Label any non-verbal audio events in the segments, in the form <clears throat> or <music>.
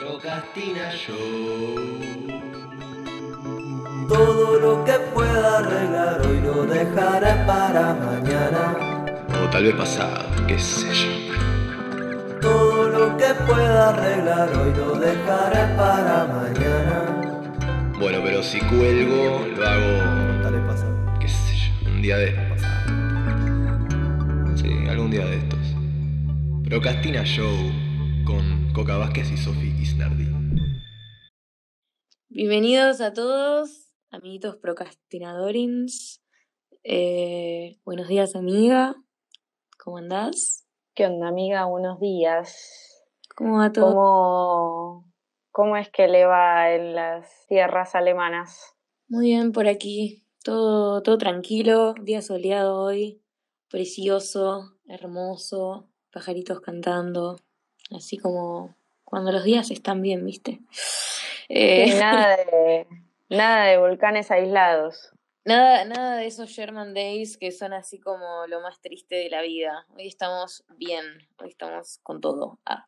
Procrastina Show. Todo lo que pueda arreglar hoy lo dejaré para mañana. O tal vez pasado, qué sé yo. Todo lo que pueda arreglar hoy lo dejaré para mañana. Bueno, pero si cuelgo, lo hago, Tal vez pasado. qué sé yo, un día de... Sí, algún día de estos. Procrastina Show Coca Vázquez y Sofi Isnardi. Bienvenidos a todos, amiguitos procrastinadorins. Eh, buenos días, amiga. ¿Cómo andás? ¿Qué onda, amiga? Buenos días. ¿Cómo va todo? ¿Cómo, ¿Cómo es que le va en las tierras alemanas? Muy bien por aquí. Todo, todo tranquilo. Día soleado hoy. Precioso, hermoso. Pajaritos cantando. Así como cuando los días están bien, ¿viste? Eh, <laughs> nada de, nada de volcanes aislados. Nada, nada de esos Sherman Days que son así como lo más triste de la vida. Hoy estamos bien, hoy estamos con todo. Ah.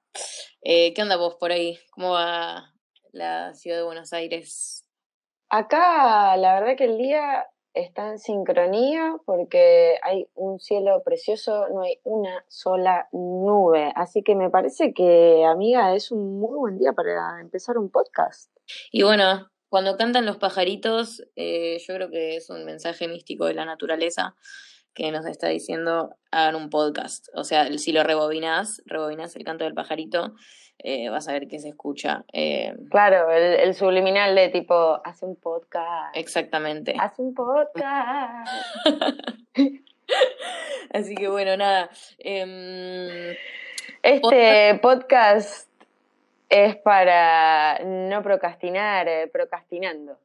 Eh, ¿Qué onda vos por ahí? ¿Cómo va la ciudad de Buenos Aires? Acá, la verdad que el día está en sincronía porque hay un cielo precioso, no hay una sola nube. Así que me parece que, amiga, es un muy buen día para empezar un podcast. Y bueno, cuando cantan los pajaritos, eh, yo creo que es un mensaje místico de la naturaleza que nos está diciendo hagan un podcast. O sea, si lo rebobinas, rebobinas el canto del pajarito, eh, vas a ver que se escucha. Eh, Claro, el, el subliminal de tipo, hace un podcast. exactamente. Hace un podcast. <laughs> Así que bueno, nada. em, Este podcast es para no procrastinar, eh, procrastinando.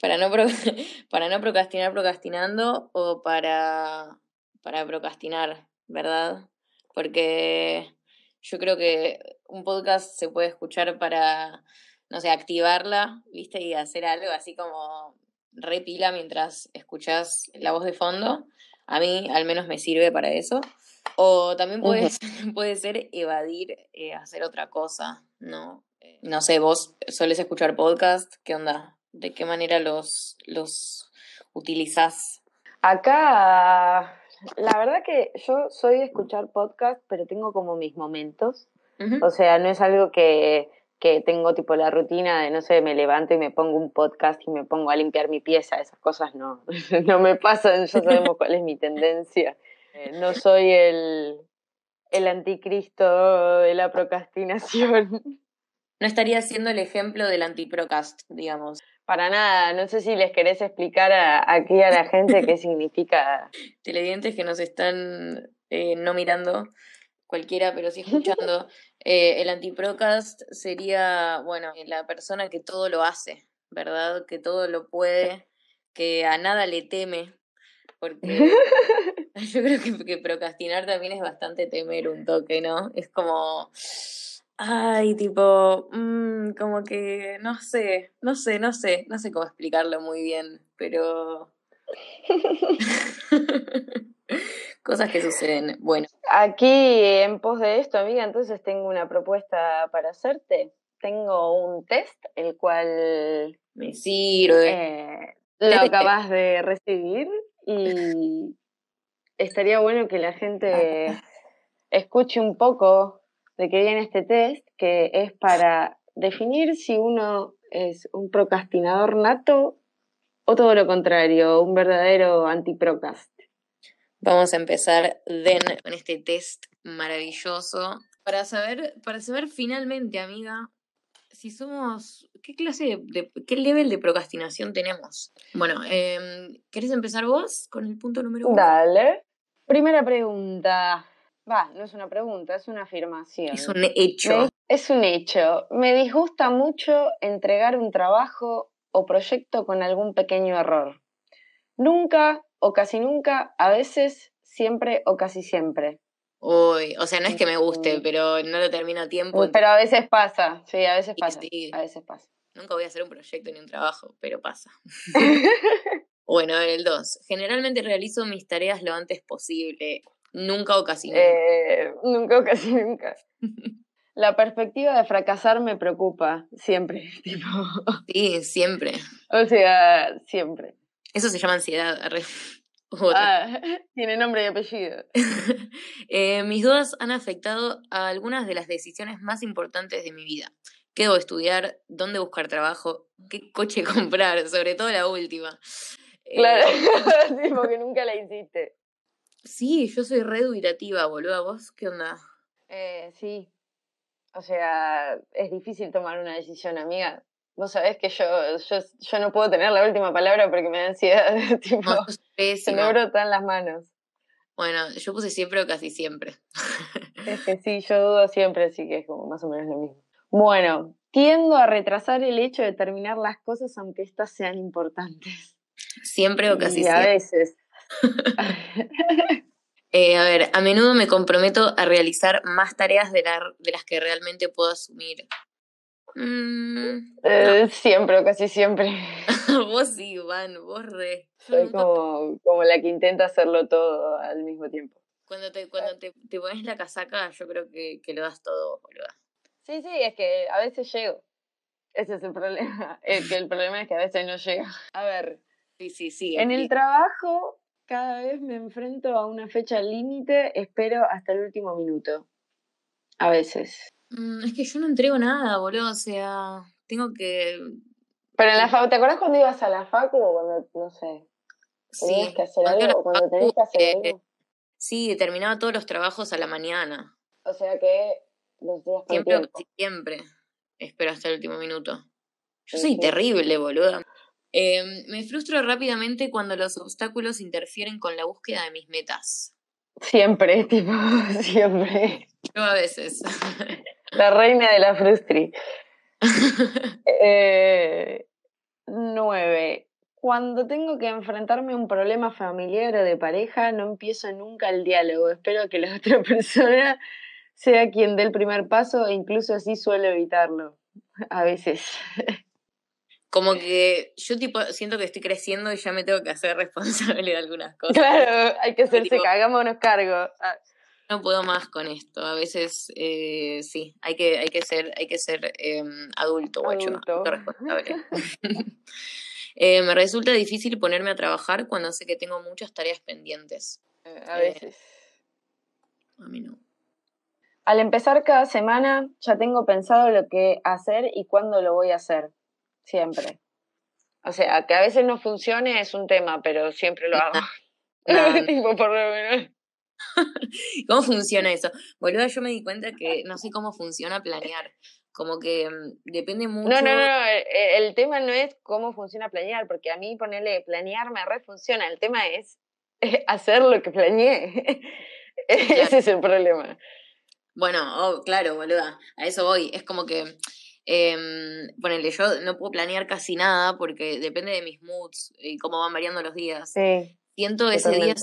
Para, no pro- <laughs> para no procrastinar procrastinando o para, para procrastinar, ¿verdad? Porque yo creo que un podcast se puede escuchar para, no sé, activarla, ¿viste? Y hacer algo así como repila mientras escuchas la voz de fondo. A mí al menos me sirve para eso. O también puede, <laughs> puede ser evadir, eh, hacer otra cosa, ¿no? Eh, No sé, vos solés escuchar podcast, ¿qué onda? ¿De qué manera los, los utilizás? Acá, la verdad que yo soy de escuchar podcast, pero tengo como mis momentos. O sea, no es algo que, que tengo tipo la rutina de, no sé, me levanto y me pongo un podcast y me pongo a limpiar mi pieza. Esas cosas no, <laughs> no me pasan, ya sabemos cuál es mi tendencia. Eh, no soy el, el anticristo de la procrastinación. No estaría siendo el ejemplo del antiprocast, digamos. Para nada, no sé si les querés explicar a- aquí a la gente qué <laughs> significa. Televidentes que nos están eh, no mirando, cualquiera, pero sí <laughs> escuchando. eh, el antiprocast sería, bueno, la persona que todo lo hace, ¿verdad? Que todo lo puede, que a nada le teme. Porque <laughs> yo creo que, que procrastinar también es bastante temer un toque, ¿no? Es como. Ay, tipo, mm, como que no sé, no sé, no sé, no sé cómo explicarlo muy bien, pero <laughs> cosas que suceden. Bueno, Aquí, en pos de esto, amiga, entonces tengo una propuesta para hacerte. Tengo un test, el cual me sirve. eh, lo acabas de recibir y <laughs> estaría bueno que la gente escuche un poco de qué viene este test, que es para definir si uno es un procrastinador nato o todo lo contrario, un verdadero antiprocrast. Vamos a empezar den con este test maravilloso para saber, para saber finalmente, amiga, si somos, qué clase de, de- qué level de procrastinación tenemos. Bueno, em, ¿querés empezar vos con el punto número uno? Dale. Primera pregunta. Va, no es una pregunta, es una afirmación. Es un hecho. Me- es un hecho. Me disgusta mucho entregar un trabajo o proyecto con algún pequeño error. Nunca o casi nunca, a veces, siempre o casi siempre. Uy, o sea, no es que me guste, pero no lo termino a tiempo. Pero a veces pasa, sí, a veces pasa. sí. A veces pasa. Nunca voy a hacer un proyecto ni un trabajo, pero pasa. <laughs> bueno, a ver, el 2. Generalmente realizo mis tareas lo antes posible. Nunca o casi nunca. Eh, nunca o casi nunca. <laughs> La perspectiva de fracasar me preocupa, siempre, <laughs> tipo. Sí, siempre. O sea, siempre. Eso se llama ansiedad. <laughs> Ah, tiene nombre y apellido. Eh, mis dudas han afectado a algunas de las decisiones más importantes de mi vida. ¿Qué debo estudiar? ¿Dónde buscar trabajo? ¿Qué coche comprar? Sobre todo la última. Eh, Claro, porque nunca la hiciste. Sí, yo soy re dubitativa, boludo. ¿Vos qué onda? Eh, sí. O sea, es difícil tomar una decisión, amiga. Vos sabés que yo, yo, yo no puedo tener la última palabra porque me da ansiedad. <laughs> tipo, No, se me brotan las manos. Bueno, yo puse siempre o casi siempre. Es que sí, yo dudo siempre, así que es como más o menos lo mismo. Bueno, tiendo a retrasar el hecho de terminar las cosas aunque éstas sean importantes. Siempre o casi y a veces. <laughs> Eh, a ver, a menudo me comprometo a realizar más tareas de, la- de las que realmente puedo asumir. Mm, Eh, siempre casi siempre. <laughs> vos sí, Van, vos re. Soy como, como la que intenta hacerlo todo al mismo tiempo. Cuando te, cuando te, te pones la casaca, yo creo que, que lo das todo. Sí, sí, es que a veces llego. Ese es el problema. <laughs> El, que el problema es que a veces no llego. A ver, Sí, sí, sí. en el trabajo cada vez me enfrento a una fecha límite, espero hasta el último minuto. A veces. Mm, es que yo no entrego nada, boludo. O sea, tengo que. Pero en la facu, ¿te acuerdas cuando ibas a la facu o cuando, no sé, tenías Sí, que hacer cuando era algo o cuando facu, tenías que hacer eh, algo? sí, terminaba todos los trabajos a la mañana. O sea que los días con Siempre, tiempo. siempre. Espero hasta el último minuto. Yo soy terrible, boluda. Eh, me frustro rápidamente cuando los obstáculos interfieren con la búsqueda de mis metas. Siempre, <laughs> tipo, siempre. Yo a veces. <laughs> La reina de la frustri. <laughs> Eh, nueve. Cuando tengo que enfrentarme a un problema familiar o de pareja, no empiezo nunca el diálogo. Espero que la otra persona sea quien dé el primer paso e incluso así suelo evitarlo. A veces. Como que yo tipo siento que estoy creciendo y ya me tengo que hacer <laughs> responsable de algunas cosas. Claro, hay que hacerse Tipo- hagámonos cargo. Ah, No puedo más con esto. A veces eh, sí, hay que, hay que ser, hay que ser eh, adulto, guacho, responsable. <laughs> Eh, me resulta difícil ponerme a trabajar cuando sé que tengo muchas tareas pendientes. eh, A veces. A mí no. Al empezar cada semana ya tengo pensado lo que hacer y cuándo lo voy a hacer. Siempre. O sea, que a veces no funcione es un tema, pero siempre lo hago. No, no. Tipo, por lo menos. <laughs> ¿Cómo funciona eso? Boluda, yo me di cuenta que no sé cómo funciona planear. Como que mm, depende mucho. No, no, no, el, el tema no es cómo funciona planear, porque a mí ponerle planear me re funciona. El tema es <laughs> hacer lo que planeé. <laughs> Ese es el problema. Bueno, oh, claro, boluda, a eso voy. Es como que, eh, ponele, yo no puedo planear casi nada porque depende de mis moods y cómo van variando los días. Sí. Siento ese día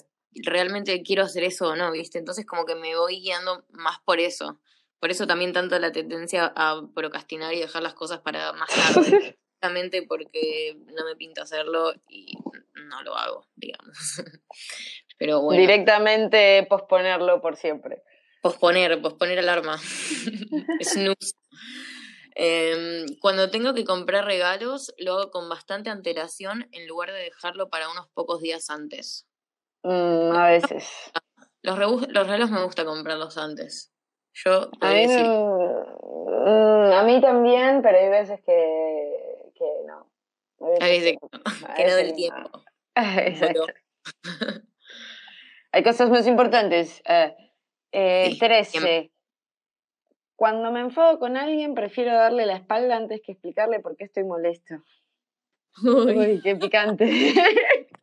realmente quiero hacer eso o no, ¿viste? Entonces como que me voy guiando más por eso. Por eso también tanto la tendencia a procrastinar y dejar las cosas para más tarde. <laughs> Justamente porque no me pinta hacerlo y no lo hago, digamos. <laughs> Pero bueno. Directamente posponerlo por siempre. Posponer, posponer alarma. Snooze. <laughs> Em, cuando tengo que comprar regalos, lo hago con bastante antelación en lugar de dejarlo para unos pocos días antes. Mm, a veces. <laughs> Los, los regalos me gusta comprarlos antes. Yo A mí, decir, mm, a mí también, pero hay veces que, que no. Hay Hay veces que, a que no del no. tiempo. <laughs> Exacto. <laughs> Hay cosas más importantes. Eh, eh, Sí, 13. Cuando me enfado con alguien, prefiero darle la espalda antes que explicarle por qué estoy molesto. Uy, Uy, qué picante. <laughs>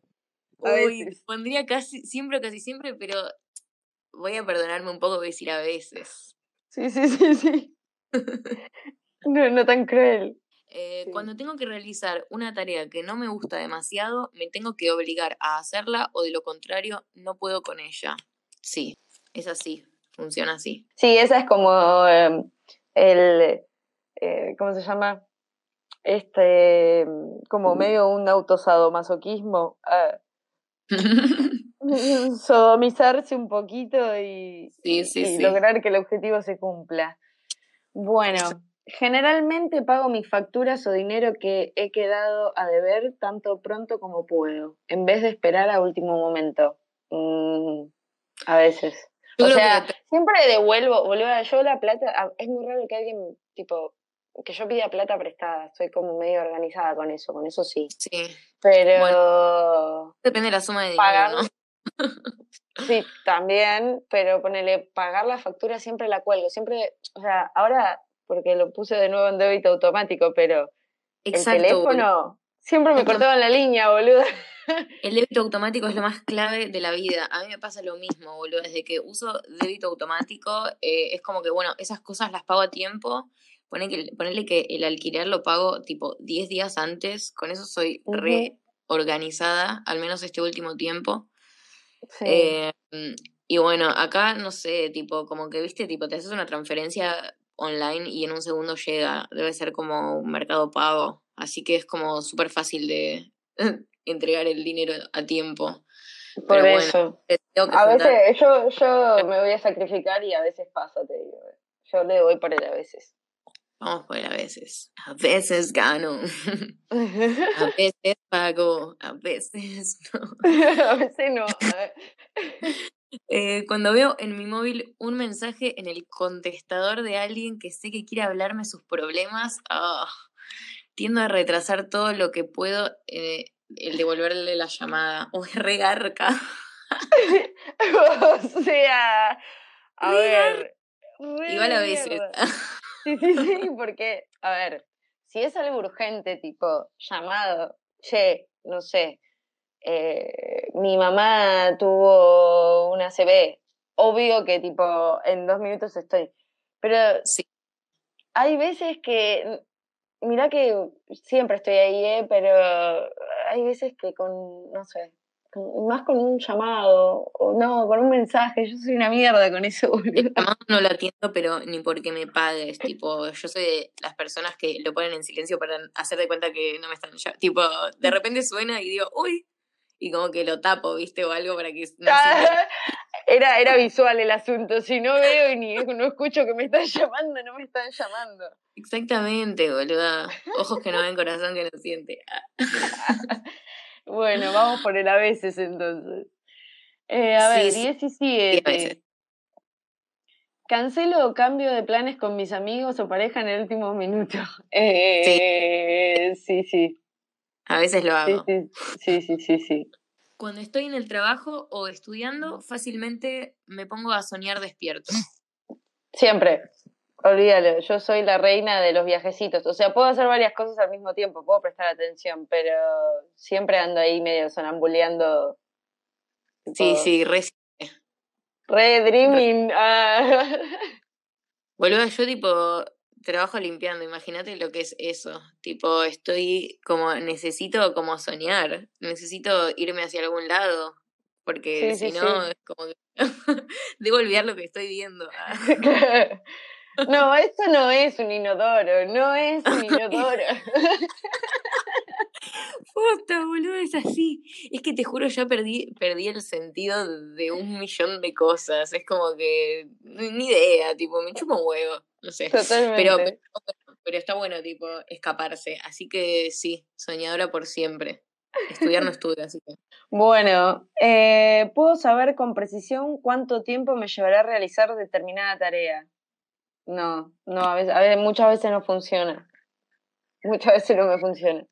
uy, pondría casi, siempre o casi siempre, pero voy a perdonarme un poco, decir a veces. Sí, sí, sí, sí. No, no tan cruel. <laughs> Eh, Sí. Cuando tengo que realizar una tarea que no me gusta demasiado, me tengo que obligar a hacerla o de lo contrario no puedo con ella. Sí, es así, funciona así. Sí, esa es como eh, el, eh, ¿cómo se llama? Este, como medio un autosadomasoquismo. ah, <laughs> <laughs> sodomizarse un poquito y, Sí, sí, y sí. lograr que el objetivo se cumpla. Bueno, generalmente pago mis facturas o dinero que he quedado a deber tanto pronto como puedo, en vez de esperar a último momento. Mm, a veces. O sea, siempre devuelvo, boludo, yo la plata, es muy raro que alguien, tipo, que yo pida plata prestada, estoy como medio organizada con eso, con eso sí. Sí. Pero... depende de la suma de dinero, ¿no? <laughs> sí, también, pero ponele, pagar la factura siempre la cuelgo, siempre, o sea, ahora, porque lo puse de nuevo en débito automático, pero Exacto, el teléfono siempre me cortaban la línea, boludo. <laughs> El débito automático es lo más clave de la vida. A mí me pasa lo mismo, boludo. Desde que uso débito automático, eh, es como que, bueno, esas cosas las pago a tiempo Ponele que, el alquiler lo pago tipo 10 días antes, con eso soy reorganizada, al menos este último tiempo. Em, y bueno, acá no sé, tipo, como que viste, tipo, te haces una transferencia online y en un segundo llega, debe ser como un mercado pago, así que es como súper fácil de <laughs> entregar el dinero a tiempo. Por eso. a veces yo, yo me voy a sacrificar y a veces pasa, te digo. Yo le doy por él a veces. Vamos por a veces. A veces gano. <laughs> A veces pago. A veces <laughs> no. <laughs> A veces no. Eh, cuando veo en mi móvil un mensaje en el contestador de alguien que sé que quiere hablarme sus problemas, ah, tiendo a retrasar todo lo que puedo eh, el devolverle la llamada. O es regarca. o sea, a ver. Igual a veces. <laughs> Sí, sí, sí, porque, a ver, si es algo urgente, tipo llamado, che, no sé, eh, mi mamá tuvo una CB, obvio que tipo en dos minutos estoy. Pero sí. hay veces que, mira que siempre estoy ahí, ¿eh? pero hay veces que con, no sé, más con un llamado, o no, con un mensaje, yo soy una mierda con eso. <laughs> El llamado no lo atiendo, pero ni porque me pagues, tipo, yo soy de las personas que lo ponen en silencio para hacer de cuenta que no me están ya, tipo, de repente suena y digo, uy, y como que lo tapo, ¿viste? O algo para que no <laughs> era, era visual el asunto, si no veo y ni no escucho que me están llamando, no me están llamando. Exactamente, boluda. Ojos que no ven, corazón que no siente. <laughs> Bueno, vamos por el a veces entonces. Eh, a ver, 17. Cancelo o cambio de planes con mis amigos o pareja en el último minuto. <laughs> Eh, sí. sí, A veces lo hago. Sí, sí, sí, sí, Cuando estoy en el trabajo o estudiando, fácilmente me pongo a soñar despierto. Siempre. Olvídalo, yo soy la reina de los viajecitos. O sea, puedo hacer varias cosas al mismo tiempo, puedo prestar atención, pero siempre ando ahí medio sonambuleando. Sí, sí, re. Re dreaming. Ah. <laughs> Boludo, yo tipo trabajo limpiando, imagínate lo que es eso. Tipo, estoy como, necesito como soñar, necesito irme hacia algún lado, porque si no es como que <laughs> debo olvidar lo que estoy viendo. <laughs> No, esto no es un inodoro, no es un <laughs> inodoro. Puta, boludo, es así. Es que te juro, ya perdí, perdí el sentido de un millón de cosas. Es como que ni idea, tipo, me chupo un huevo, no sé. Totalmente. Pero, pero, está bueno, tipo, escaparse. Así que sí, soñadora por siempre. Estudiar no <laughs> estudio, así que. Bueno, eh, ¿puedo saber con precisión cuánto tiempo me llevará a realizar determinada tarea? No, no, a veces, a veces, muchas veces no funciona. Muchas veces no me funciona.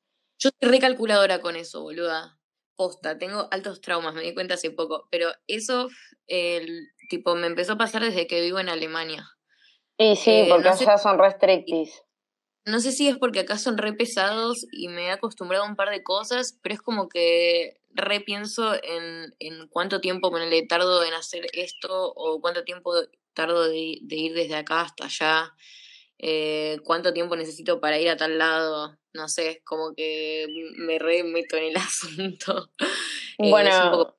Yo soy recalculadora con eso, boluda. Posta, tengo altos traumas, me di cuenta hace poco. Pero eso, el tipo, me empezó a pasar desde que vivo en Alemania. Y sí, eh, porque allá son restrictis. No sé si es porque acá son re pesados y me he acostumbrado a un par de cosas, pero es como que repienso en, en cuánto tiempo me le tardo en hacer esto o cuánto tiempo tardo de, ir desde acá hasta allá, eh, cuánto tiempo necesito para ir a tal lado, no sé, como que me remeto en el <laughs> asunto. Eh, bueno,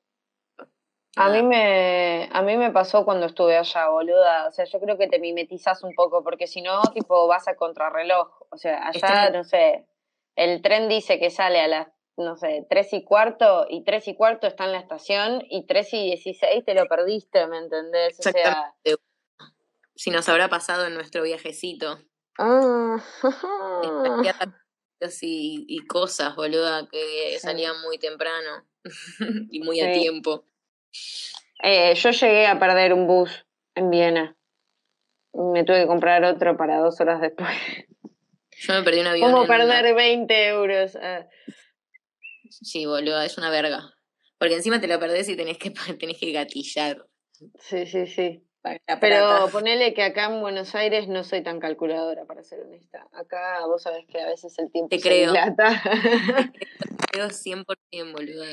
a mí me a mí me pasó cuando estuve allá, boluda, o sea, yo creo que te mimetizas un poco porque si no, tipo vas a contrarreloj, o sea, allá no sé, el tren dice que sale a las no sé, tres y cuarto, y tres y cuarto está en la estación, y tres y dieciséis te lo perdiste, ¿me entendés? O sea, si nos habrá pasado en nuestro viajecito. Ah, <laughs> y, y cosas, boluda, que salían muy temprano <laughs> y muy a tiempo. Eh, yo llegué a perder un bus en Viena. Me tuve que comprar otro para dos horas después. Yo me perdí un avión. ¿Cómo perder 20 euros? Ah, Sí, boluda, es una verga. Porque encima te lo perdés y tenés que, tenés que gatillar. sí, sí, sí. Pero ponele que acá en Buenos Aires no soy tan calculadora, para ser honesta. Acá vos sabés que a veces el tiempo Te se creo. dilata. <laughs> Creo 100% boluda.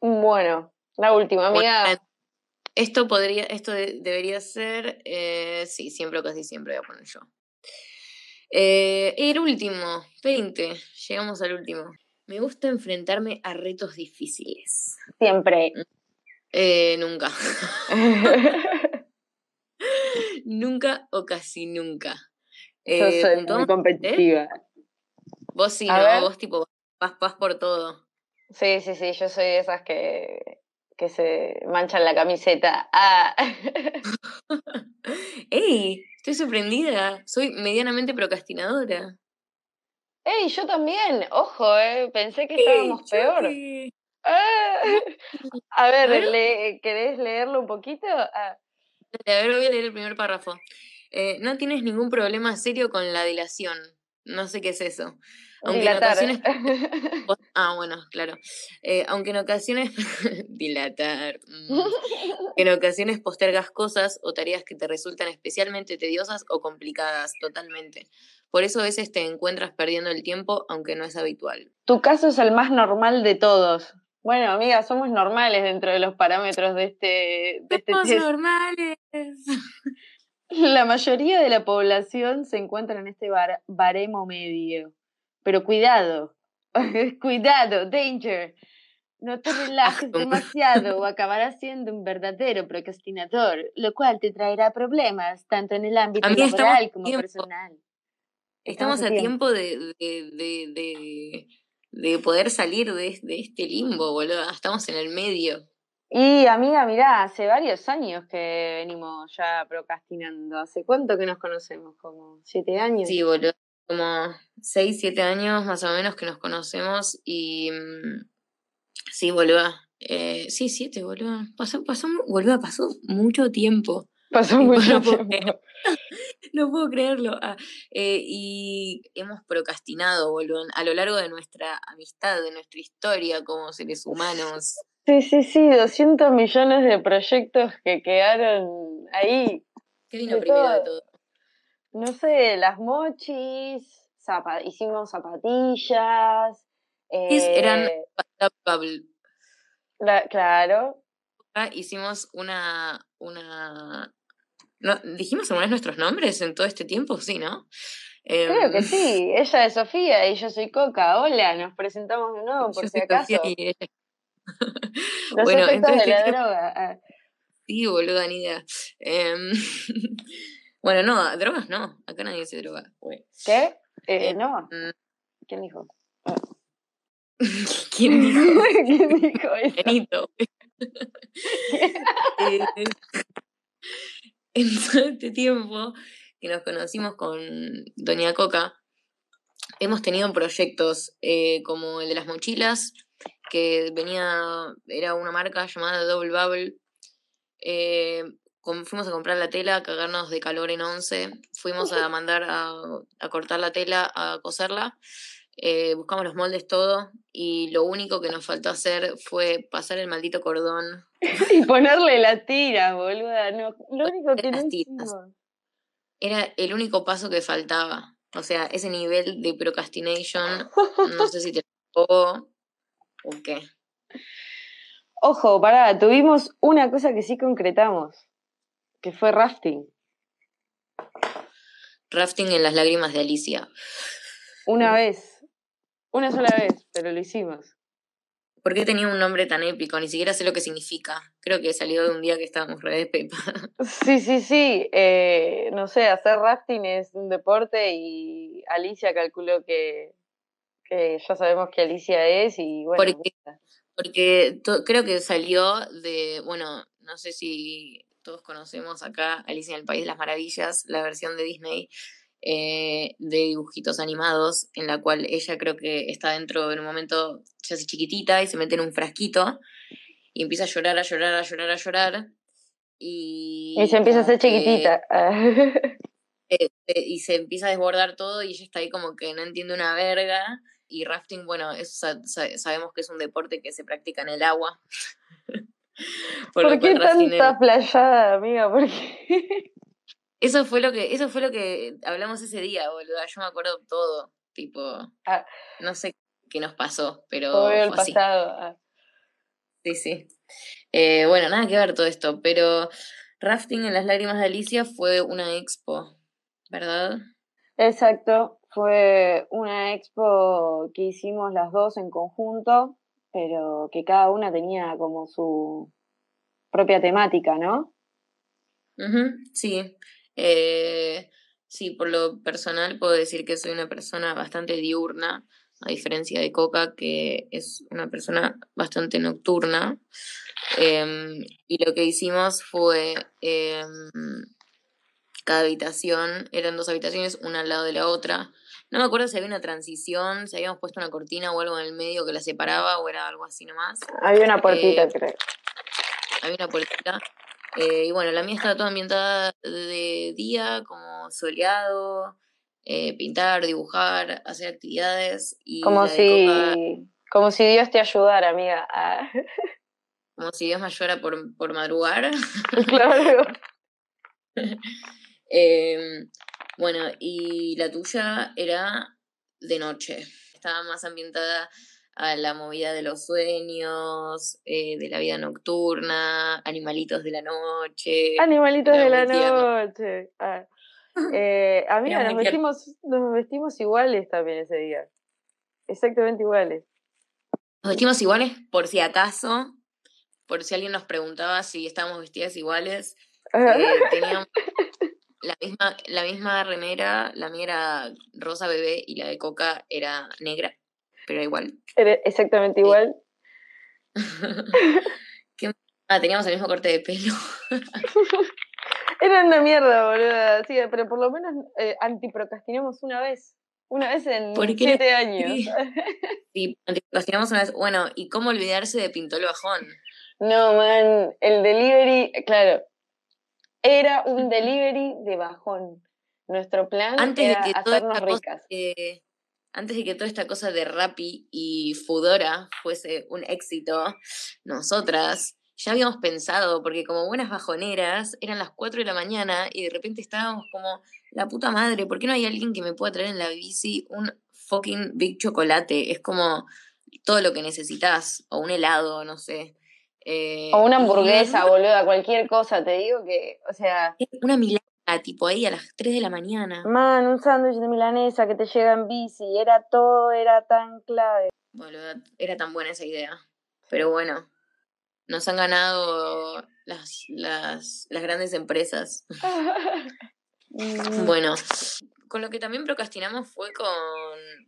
bueno, la última, amiga. Bueno, esto podría, esto de- debería ser, eh, sí, siempre o casi siempre voy a poner yo. Eh, el último, 20, llegamos al último. Me gusta enfrentarme a retos difíciles. Siempre. Eh, nunca. <laughs> <laughs> nunca o casi nunca. Yo Eh, soy puntuamos, muy competitiva. Vos sí, A ¿no? ver. Vos tipo vas, vas por todo. Sí, sí, sí, yo soy de esas que, que se manchan la camiseta. Ah. <laughs> ¡Ey! Estoy sorprendida. Soy medianamente procrastinadora. ¡Ey, yo también! Ojo, eh, pensé que estábamos peor. Ah. <laughs> <laughs> A ver, ver. le- ¿querés leerlo un poquito? Ah. A ver, voy a leer el primer párrafo. Eh, no tienes ningún problema serio con la dilación. No sé qué es eso. Aunque en Dilatar. ocasiones. <laughs> vos- Ah, bueno, claro. Eh, aunque en ocasiones. dilatar. mm. En ocasiones postergas cosas o tareas que te resultan especialmente tediosas o complicadas, totalmente. Por eso a veces te encuentras perdiendo el tiempo, aunque no es habitual. Tu caso es el más normal de todos. Bueno, amiga, somos normales dentro de los parámetros de este, de este Somos test. normales. <laughs> La mayoría de la población se encuentra en este bar- baremo medio. Pero cuidado, <laughs> cuidado, danger. No te relajes demasiado o <laughs> acabarás siendo un verdadero procrastinador, lo cual te traerá problemas tanto en el ámbito laboral como tiempo. personal. Estamos a tiempo de, de, de, de, de poder salir de, de este limbo, boludo. Estamos en el medio. Y amiga, mirá, hace varios años que venimos ya procrastinando. ¿Hace cuánto que nos conocemos? ¿Como siete años? Sí, boludo. Como 6, 7 años más o menos que nos conocemos y... mm, Sí, boludo. Eh, sí, 7, boludo. Pasó, pasó, boludo, pasó mucho tiempo. Pasó mucho tiempo. No puedo creerlo. Ah, eh, y hemos procrastinado, boludo, a lo largo de nuestra amistad, de nuestra historia como seres humanos. Sí, sí, sí, 200 millones de proyectos que quedaron ahí. ¿Qué vino De primero de todo. No sé, las mochis, zapa- hicimos zapatillas. Eran- eh, la- claro. Ah, hicimos una, una... No, ¿Dijimos alguna vez nuestros nombres en todo este tiempo? Sí, ¿no? Creo que Em, sí. Ella es Sofía y yo soy Coca. Hola, nos presentamos de nuevo por si acaso. Y Los Bueno, efectos de entonces, la ¿qué- droga. ah. Sí, boluda, ni idea. Em, <laughs> bueno, no, drogas no. Acá nadie se droga. ¿Qué? Eh, Eh, no. mm. ¿Quién dijo? <laughs> ¿Quién dijo? <laughs> ¿Quién dijo eso? Benito. En <laughs> todo este tiempo que nos conocimos con Doña Coca, hemos tenido proyectos eh, como el de las mochilas, que venía, era una marca llamada Double Bubble. Eh, fuimos a comprar la tela, a cagarnos de calor en once, fuimos a <laughs> mandar a, a cortar la tela, a coserla, eh, buscamos los moldes, todo, y lo único que nos faltó hacer fue pasar el maldito cordón <laughs> Y ponerle la tira, boluda. No, lo único que no Las tiras. hicimos. Era el único paso que faltaba. O sea, ese nivel de procrastination, no sé si te o qué. Ojo, pará, tuvimos una cosa que sí concretamos, que fue rafting. Rafting en las lágrimas de Alicia. Una vez. Una sola vez, pero lo hicimos. ¿Por qué tenía un nombre tan épico? Ni siquiera sé lo que significa. Creo que salió de un día que estábamos re de pepa. <laughs> Sí, sí, sí. eh, no sé, hacer rafting es un deporte y Alicia calculó que, que ya sabemos que Alicia es y bueno. Porque- Porque creo que salió de, bueno, no sé si todos conocemos acá, Alicia en el País de las Maravillas, la versión de Disney eh, de dibujitos animados, en la cual ella creo que está dentro en un momento, se hace chiquitita y se mete en un frasquito y empieza a llorar, a llorar, a llorar, a llorar. Y, y se empieza a hacer chiquitita. <laughs> Eh, eh, y se empieza a desbordar todo y ella está ahí como que no entiende una verga. Y rafting, bueno, eso sabemos que es un deporte que se practica en el agua. <laughs> ¿Por, qué tanta playada, amiga? ¿Por qué? <laughs> Eso fue lo que, eso fue lo que hablamos ese día, boluda. Yo me acuerdo todo. Tipo, ah. no sé qué nos pasó, pero. Fue el pasado. Ah. Sí, sí. Eh, bueno, nada que ver todo esto, pero Rafting en las lágrimas de Alicia fue una expo, ¿verdad? Exacto, fue una expo que hicimos las dos en conjunto, pero que cada una tenía como su propia temática, ¿no? sí, eh, sí, por lo personal puedo decir que soy una persona bastante diurna, a diferencia de Coca, que es una persona bastante nocturna. Em, y lo que hicimos fue, em, cada habitación, eran dos habitaciones, una al lado de la otra. No me acuerdo si había una transición, si habíamos puesto una cortina o algo en el medio que la separaba o era algo así nomás. Había una puertita, eh, creo. Había una puertita. Eh, y bueno, la mía estaba toda ambientada de día, como soleado, eh, pintar, dibujar, hacer actividades. Y como, si, como si Dios te ayudara, amiga. Ah. <laughs> Como si Dios me ayudara por, por madrugar. <laughs> claro. <laughs> Em, bueno, y la tuya era de noche. Estaba más ambientada a la movida de los sueños, eh, de la vida nocturna, animalitos de la noche. Animalitos de la noche. Ah. <laughs> Eh, amiga, nos vestimos, nos vestimos iguales también ese día. Exactamente iguales. Nos vestimos iguales por si acaso, por si alguien nos preguntaba si estábamos vestidas iguales. Eh, <laughs> teníamos la misma, la misma remera, la mía era rosa bebé y la de Coca era negra pero igual. Era exactamente igual. <laughs> ah, teníamos el mismo corte de pelo. <laughs> Era una mierda, boludo. Sí, pero por lo menos eh, antiprocrastinamos una vez. Una vez en siete años. Sí, antiprocrastinamos una vez. Bueno, ¿y cómo olvidarse de Pintolo Bajón? No, man, el delivery, claro. Era un delivery de bajón. Nuestro plan Antes era de que hacernos ricas antes de que toda esta cosa de Rappi y Fudora fuese un éxito, nosotras ya habíamos pensado, porque como buenas bajoneras, eran las 4 de la mañana y de repente estábamos como, la puta madre, ¿por qué no hay alguien que me pueda traer en la bici un fucking big chocolate? Es como todo lo que necesitas, o un helado, no sé. Eh, o una hamburguesa, boluda, cualquier cosa, te digo que, o sea... Una milagro tipo ahí a las 3 de la mañana. Man, un sándwich de milanesa que te llega en bici, era todo, era tan clave. Bueno, era tan buena esa idea. Pero bueno, nos han ganado las, las, las grandes empresas. <laughs> Bueno, con lo que también procrastinamos fue con,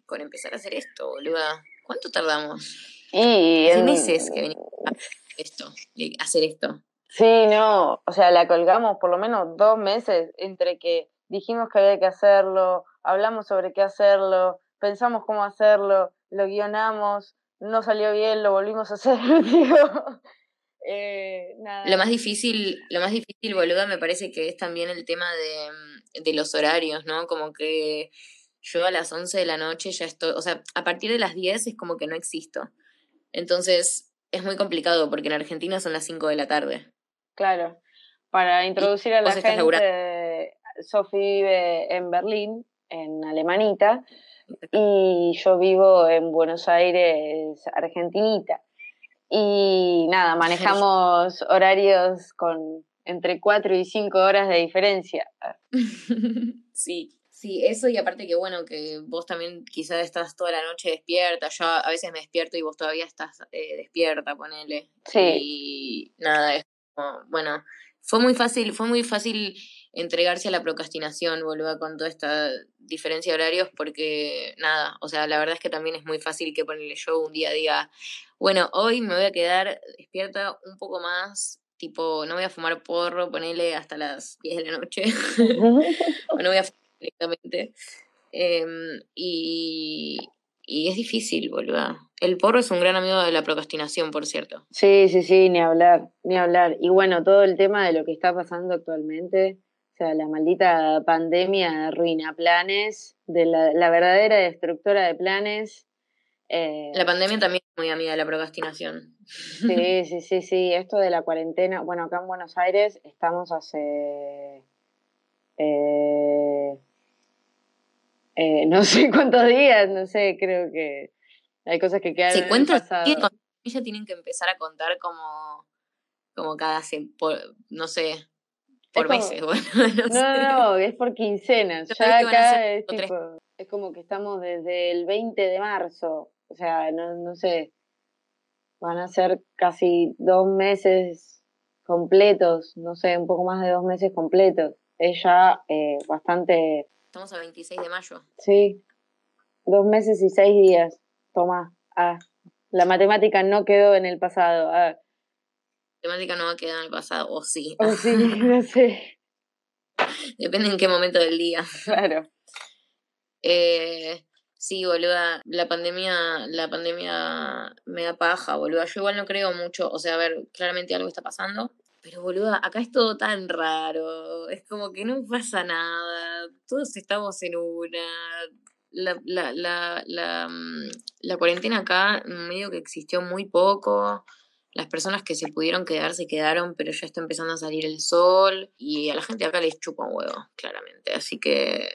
con empezar a hacer esto, boluda. ¿Cuánto tardamos? Y meses que venimos a esto, a hacer esto. Sí, no, o sea, la colgamos por lo menos dos meses entre que dijimos que había que hacerlo, hablamos sobre qué hacerlo, pensamos cómo hacerlo, lo guionamos, no salió bien, lo volvimos a hacer, <laughs> digo. Eh, nada. Lo más difícil, lo más difícil, boluda, me parece que es también el tema de, de los horarios, ¿no? Como que yo a las 11 de la noche ya estoy, o sea, a partir de las 10 es como que no existo. Entonces, es muy complicado porque en Argentina son las 5 de la tarde. Claro, para introducir a la gente, Sofi vive en Berlín, en Alemanita, y yo vivo en Buenos Aires, Argentinita. Y nada, manejamos horarios con entre 4 y 5 horas de diferencia. <laughs> Sí, sí, eso y aparte que bueno, que vos también quizás estás toda la noche despierta, yo a veces me despierto y vos todavía estás eh, despierta, ponele. Sí. Y nada, es bueno, fue muy fácil, fue muy fácil entregarse a la procrastinación, boludo, con toda esta diferencia de horarios, porque nada, o sea, la verdad es que también es muy fácil que ponerle yo un día diga, bueno, hoy me voy a quedar despierta un poco más tipo, no voy a fumar porro, ponele hasta las 10 de la noche, <laughs> o no voy a fumar directamente. Em, y, y es difícil, boluda. El porro es un gran amigo de la procrastinación, por cierto. Sí, sí, sí, ni hablar, ni hablar. Y bueno, todo el tema de lo que está pasando actualmente, o sea, la maldita pandemia arruina planes, de la, la verdadera destructora de planes. Eh, La pandemia también es muy amiga de la procrastinación. Sí, <laughs> sí, sí, sí. Esto de la cuarentena, bueno, acá en Buenos Aires estamos hace eh, eh, no sé cuántos días, no sé, creo que hay cosas que quedan Se en el cuenta, pasado. tienen- ella tienen que empezar a contar como, como cada, por, no sé, por como- meses, <laughs> bueno, no, No, sé. no, es por quincenas. Yo Ya acá es tipo, es como que estamos desde el 20 de marzo. O sea, no, no sé. Van a ser casi dos meses completos, no sé, un poco más de dos meses completos. Es ya eh, bastante, Estamos a 26 de mayo. sí, dos meses y seis días. Toma, ah, la matemática no quedó en el pasado. Ah, temática no va a quedar en el pasado, o sí. oh, sí, <laughs> <laughs> no sé, Depende en qué momento del día. claro. Eh, sí, boluda, la pandemia, la pandemia me da paja, boluda. Yo igual no creo mucho, o sea, a ver, claramente algo está pasando, pero boluda, acá es todo tan raro, es como que no pasa nada, todos estamos en una. La, la, la, la, mm, la cuarentena acá medio que existió muy poco. Las personas que se pudieron quedar se quedaron, pero ya está empezando a salir el sol y a la gente acá les chupa un huevo, claramente. Así que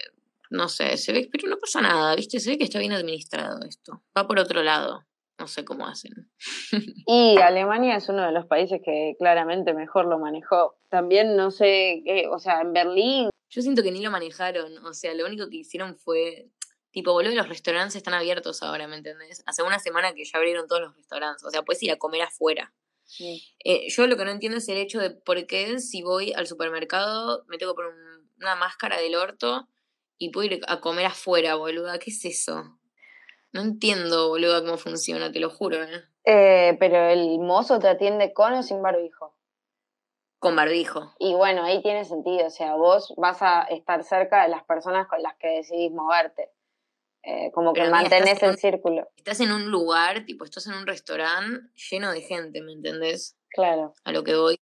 no sé, se ve, pero no pasa nada, ¿viste? Se ve que está bien administrado esto. Va por otro lado. No sé cómo hacen. <laughs> Y Alemania es uno de los países que claramente mejor lo manejó. También no sé, qué, o sea, en Berlín, Yo siento que ni lo manejaron. O sea, lo único que hicieron fue. Tipo, boludo, los restaurantes están abiertos ahora, ¿me entendés? Hace una semana que ya abrieron todos los restaurantes. O sea, puedes ir a comer afuera. Eh, yo lo que no entiendo es el hecho de por qué si voy al supermercado me tengo que poner un- una máscara del orto y puedo ir a comer afuera, boluda. ¿Qué es eso? No entiendo, boluda, cómo funciona, te lo juro, ¿eh? eh, pero el mozo te atiende con o sin barbijo. Con barbijo. Y bueno, ahí tiene sentido, o sea, vos vas a estar cerca de las personas con las que decidís moverte. Eh, como que mantenés el círculo, Estás en un lugar, tipo, estás en un restaurante lleno de gente, ¿me entendés? claro. A lo que voy.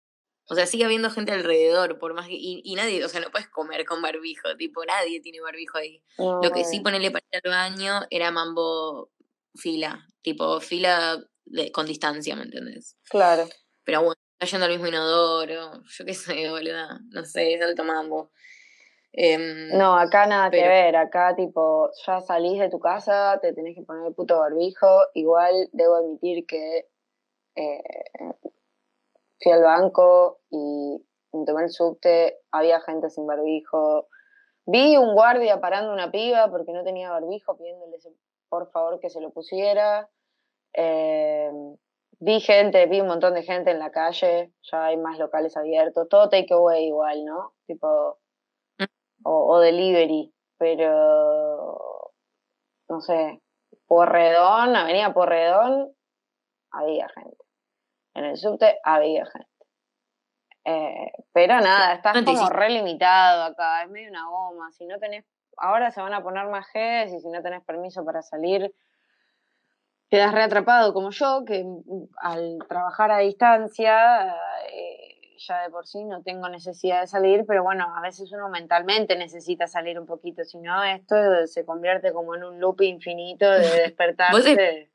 O sea, sigue habiendo gente alrededor, por más que. Y, y nadie, o sea, no puedes comer con barbijo, tipo, nadie tiene barbijo ahí. Lo que sí, ponerle para ir al baño era mambo fila, tipo, fila de, con distancia, ¿me entendés? Claro. Pero bueno, está yendo al mismo inodoro, yo qué sé, boluda, no sé, es alto mambo. Em, No, acá nada que ver, acá tipo, ya salís de tu casa, te tenés que poner el puto barbijo, igual debo admitir que eh, fui al banco y me tomé el subte, había gente sin barbijo, vi un guardia parando una piba porque no tenía barbijo, pidiéndole por favor que se lo pusiera, eh, vi gente, vi un montón de gente en la calle, ya hay más locales abiertos, todo takeaway igual, ¿no? Tipo, o, o delivery, pero no sé, Porredón, Avenida Porredón, había gente. En el subte había gente. Eh, pero nada, estás No como re limitado acá, es medio una goma. Si no tenés, ahora se van a poner más Gs y si no tenés permiso para salir, quedas reatrapado como yo, que mm, al trabajar a distancia, eh, ya de por sí no tengo necesidad de salir, pero bueno, a veces uno mentalmente necesita salir un poquito, si no, esto se convierte como en un loop infinito de <laughs> despertarse.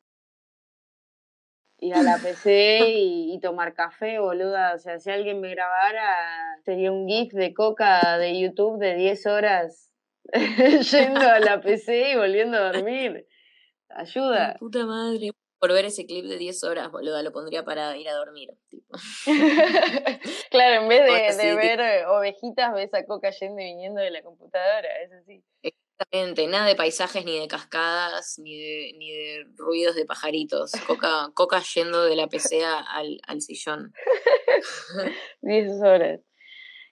Ir a la PC y, y tomar café, boluda. O sea, si alguien me grabara, sería un GIF de coca de YouTube de 10 horas <laughs> yendo a la PC y volviendo a dormir. la Ayuda. puta madre. Por ver ese clip de 10 horas, boluda, lo pondría para ir a dormir. Tipo. <laughs> claro, en vez de, de sí, ver eh, ovejitas, ves a coca yendo y viniendo de la computadora, es así. Exactamente, nada de paisajes, ni de cascadas, ni de, ni de ruidos de pajaritos. Coca, <laughs> coca yendo de la PC a- al, al sillón. <laughs> 10 horas.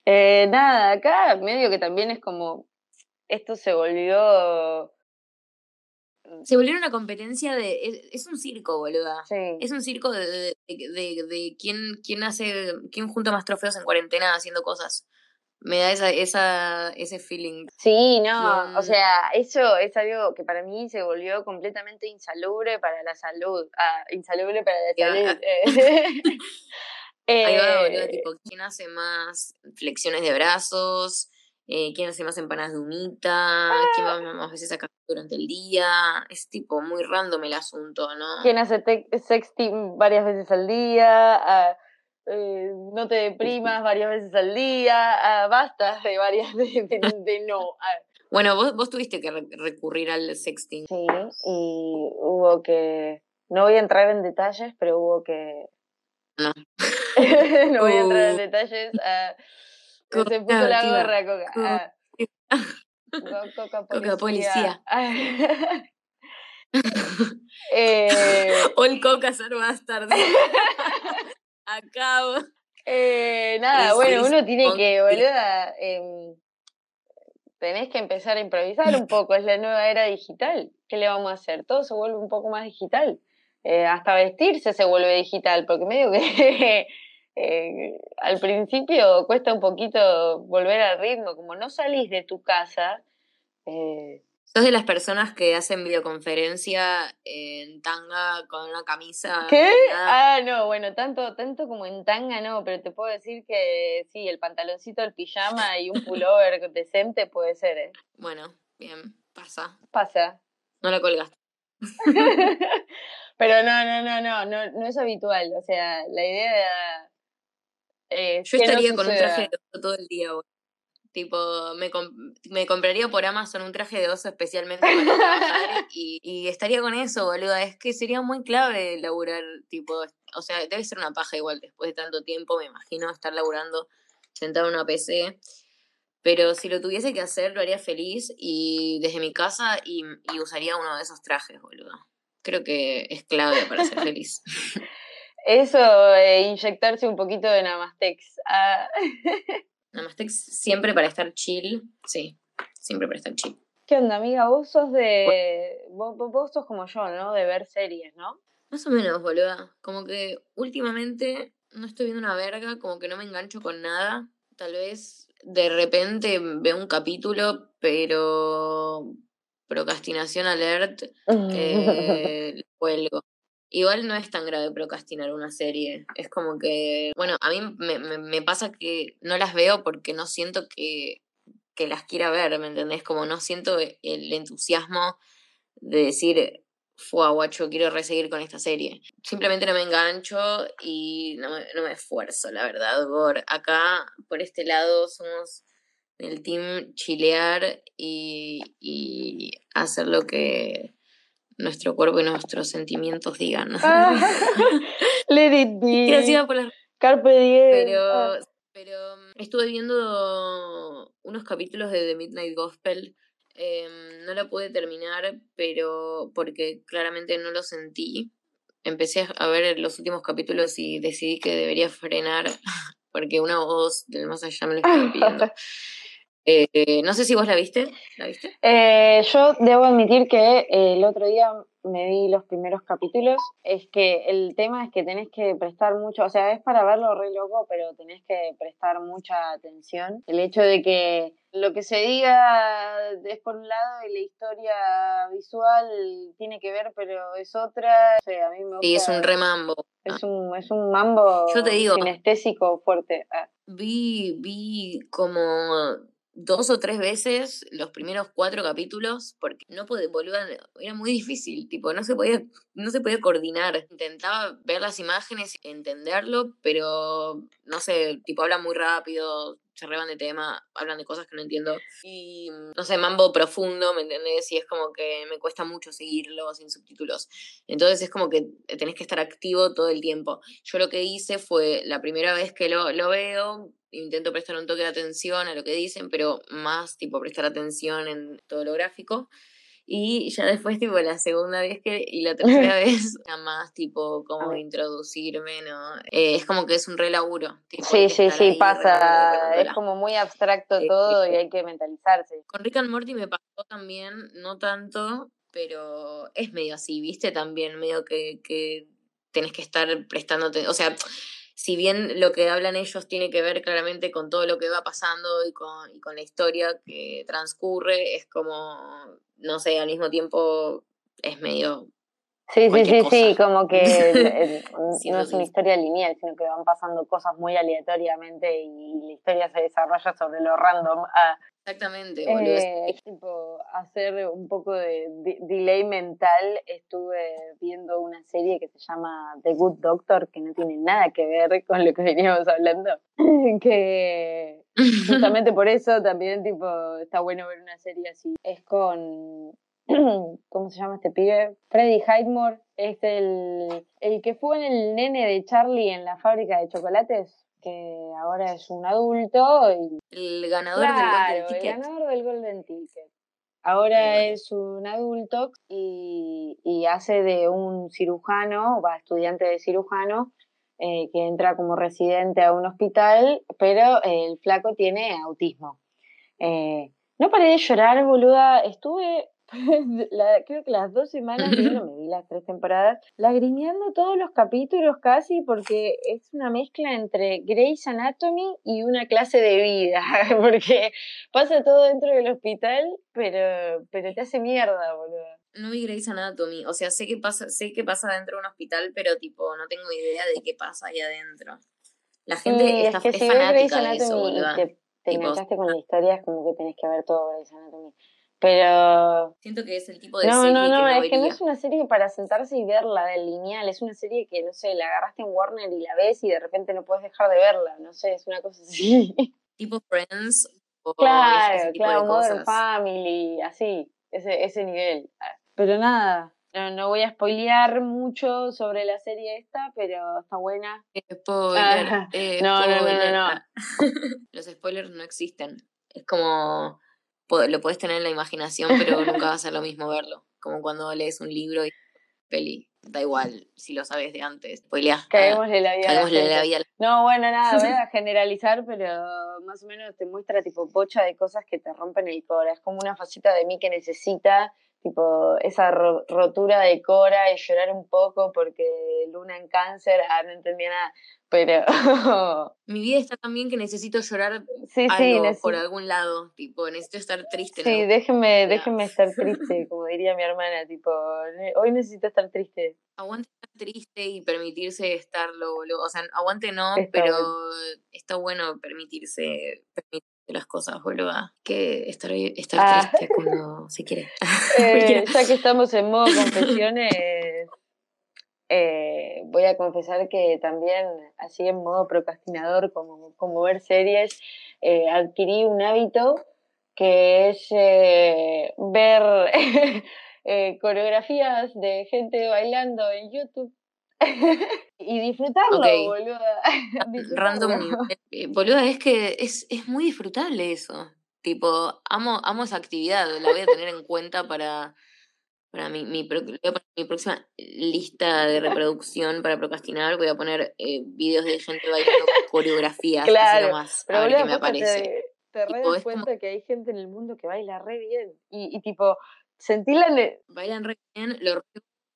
Eh, nada, acá medio que también es como, esto se volvió Se volvió una competencia de. Es, es un circo, boluda. Sí. Es un circo de, de, de, quién, quién hace. quién junta más trofeos en cuarentena haciendo cosas. Me da esa, esa, ese feeling. Sí, no, o ¿Quién- sea, eso es algo que para mí se volvió completamente insalubre para la salud. Ah, insalubre para la salud. Ahí va, Eh, <laughs> boluda, <laughs> tipo, quién hace más flexiones de brazos, eh, quién hace más empanadas de humita, quién va más veces a café durante el día. Es tipo muy random el asunto, ¿no? quien hace sexting varias veces al día, ah, eh, no te deprimas varias veces al día, ah, basta de varias de, de- de <laughs> no. ah. Bueno, vos, vos tuviste que re- recurrir al sexting. Sí, y hubo que, no voy a entrar en detalles, pero hubo que... No. <laughs> no voy a entrar en Uh. detalles. ah, se puso la gorra, Coca. Coca. ah. Co- Coca Coca policía. policía. <laughs> <laughs> eh, All Coca ser bastard. <laughs> Acabo. Eh, nada, Es- bueno, es uno tiene que, boluda, em, tenés que empezar a improvisar un poco, es la nueva era digital. ¿Qué le vamos a hacer? Todo se vuelve un poco más digital. Eh, hasta vestirse se vuelve digital, porque medio que eh, al principio cuesta un poquito volver al ritmo, como no salís de tu casa. eh, Sos de las personas que hacen videoconferencia en tanga con una camisa. ¿Qué? Ah, no, bueno, tanto, tanto como en tanga no, pero te puedo decir que sí, el pantaloncito, el pijama y un pullover <laughs> decente puede ser, ¿eh? Bueno, bien, pasa. Pasa. No la colgaste. <laughs> pero no, no, no, no, no, no es habitual. O sea, la idea es Yo no estaría con un traje de oso todo el día, boludo. Tipo, me, me compraría por Amazon un traje de oso especialmente para trabajar <laughs> y, y estaría con eso, boluda. Es que sería muy clave laburar, tipo, o sea, debe ser una paja igual después de tanto tiempo, me imagino, estar laburando sentado en una PC. Pero si lo tuviese que hacer, lo haría feliz y desde mi casa y, y usaría uno de esos trajes, boludo. Creo que es clave para ser <laughs> feliz. Eso, eh, inyectarse un poquito de Namastex. Ah, <laughs> Namaste siempre para estar chill. Sí, siempre para estar chill. ¿Qué onda, amiga? Vos sos de. Vos, vos- sos como yo, ¿no? De ver series, ¿no? Más o menos, boluda. Como que últimamente no estoy viendo una verga, como que no me engancho con nada. Tal vez de repente veo un capítulo, pero procrastinación alert, <laughs> eh, cuelgo. Igual no es tan grave procrastinar una serie. Es como que, bueno, a mí me, pasa que no las veo porque no siento que, que las quiera ver, ¿me entendés? Como no siento el entusiasmo de decir, fue quiero reseguir con esta serie. Simplemente no me engancho y no me, no me esfuerzo, la verdad. Acá, por este lado, somos del team chilear y, y hacer lo que nuestro cuerpo y nuestros sentimientos digan. Ah, <laughs> let it be. Gracias por las Carpe diem. pero, Ah. pero mm, estuve viendo unos capítulos de The Midnight Gospel. em, no la pude terminar, pero porque claramente no lo sentí. Empecé a ver los últimos capítulos y decidí que debería frenar <laughs> porque una voz del más allá me lo estaba <laughs> pidiendo. Eh, no sé si vos la viste. ¿La viste? Eh, yo debo admitir que eh, el otro día me vi los primeros capítulos. Es que el tema es que tenés que prestar mucho, o sea, es para verlo re loco, pero tenés que prestar mucha atención. El hecho de que lo que se diga es por un lado y la historia visual tiene que ver, pero es otra. O sea, a mí me gusta. Sí, es un remambo. es un, es un mambo Yo te digo. sinestésico fuerte. Ah. Vi, vi como dos o tres veces los primeros cuatro capítulos porque no podía, boluda, era muy difícil, tipo, no se podía, no se podía coordinar. Intentaba ver las imágenes entenderlo, pero no sé, tipo, hablan muy rápido, se reban de tema, hablan de cosas que no entiendo. Y no sé, mambo profundo, ¿me entendés? Y es como que me cuesta mucho seguirlo sin subtítulos. Entonces es como que tenés que estar activo todo el tiempo. Yo lo que hice fue, la primera vez que lo, lo veo, intento prestar un toque de atención a lo que dicen, pero más tipo prestar atención en todo lo gráfico. Y ya después, tipo, la segunda vez que, y la <laughs> tercera vez, nada más, tipo, como introducirme, ¿no? Eh, es como que es un re laburo. tipo, hay Sí, sí, sí, ahí pasa. Es como muy abstracto todo y hay que mentalizarse. Con Rick and Morty me pasó también, no tanto, pero es medio así, ¿viste? También medio que, que tenés que estar prestándote, o sea, si bien lo que hablan ellos tiene que ver claramente con todo lo que va pasando y con, y con la historia que transcurre, es como, no sé, al mismo tiempo es medio... Sí, sí, sí, sí, como que el- el- <laughs> Sí, no es una historia lineal, sino que van pasando cosas muy aleatoriamente y la historia se desarrolla sobre lo random. Ah, Exactamente, boludo. es- Eh, tipo, hacer un poco de delay mental, estuve viendo una serie que se llama The Good Doctor, que no tiene nada que ver con lo que veníamos hablando. <laughs> que <laughs> justamente por eso también, tipo, está bueno ver una serie así. Es con. <clears throat> ¿Cómo se llama este pibe? Freddy Highmore. Es el, el que fue en el nene de Charlie en la fábrica de chocolates, que ahora es un adulto y el ganador del Golden el Ticket. ganador del Golden Ticket. Ahora es un adulto y, y hace de un cirujano, va estudiante de cirujano, eh, que entra como residente a un hospital, pero el flaco tiene autismo. Eh, no paré de llorar, boluda. Estuve, <laughs> la- creo que las dos semanas viendo, <laughs> me vi las tres temporadas, lagrimeando todos los capítulos casi, porque es una mezcla entre Grey's Anatomy y una clase de vida, <laughs> porque pasa todo dentro del hospital, pero, pero te hace mierda, boluda. No vi Grey's Anatomy, o sea, sé que pasa, sé que pasa dentro de un hospital, pero tipo, no tengo idea de qué pasa ahí adentro. La gente Y está, es que es fanática de eso, te, te enganchaste con la historia, es como que tenés que ver todo Grey's Anatomy. Pero Siento que es el tipo de No, serie no, no, que no es que no es una serie para sentarse y verla de lineal, es una serie que, no sé, la agarraste en Warner y la ves y de repente no puedes dejar de verla, no sé, es una cosa así. <laughs> Tipo Friends o claro, ese tipo claro, de Modern cosas. Family, así, ese, ese nivel. Pero nada, no, no voy a spoilear mucho sobre la serie esta, pero está buena. Spoiler, Ah, eh, no, no, no, no, spoiler. no. <laughs> Los spoilers no existen. Es como lo puedes tener en la imaginación, pero <laughs> nunca va a ser lo mismo verlo. Como cuando lees un libro y peli. Da igual si lo sabes de antes. Spoileás. La vida la vida No, bueno, nada, voy a <laughs> generalizar, pero más o menos te muestra tipo pocha de cosas que te rompen el cora. Es como una faceta de mí que necesita, tipo, esa ro- rotura de cora y llorar un poco porque Luna en cáncer, ah, no entendía nada. Pero <laughs> Mi vida está tan bien que necesito llorar sí, sí, algo necesito. por algún lado. Tipo, necesito estar triste. Sí, ¿no? déjenme, estar triste, <laughs> como diría mi hermana, tipo, "Ne- hoy necesito estar triste. Aguante estar triste y permitirse estarlo, boludo. O sea, aguante no, Está pero bueno. está bueno permitirse, permitirse las cosas, boluda. Que estar, estar Ah. triste cuando <laughs> se quiere. <laughs> Eh, ya que estamos en modo <laughs> confesiones, eh, voy a confesar que también, así en modo procrastinador, como, como ver series, eh, adquirí un hábito que es ver coreografías de gente bailando en YouTube <laughs> y disfrutarlo, Ok. boluda. <laughs> Random Disfrutarlo. nivel. Eh, Boluda, es que es, es muy disfrutable eso. Tipo, amo, amo esa actividad, la voy a tener en cuenta para, para mi, mi, mi próxima lista de reproducción para procrastinar. Voy a poner eh, videos de gente bailando coreografías, Claro, nomás, Pero a ver qué me aparece. te, te re Tipo, das como- cuenta que hay gente en el mundo que baila re bien. Y, y tipo, sentí la... ne- Bailan re bien, lo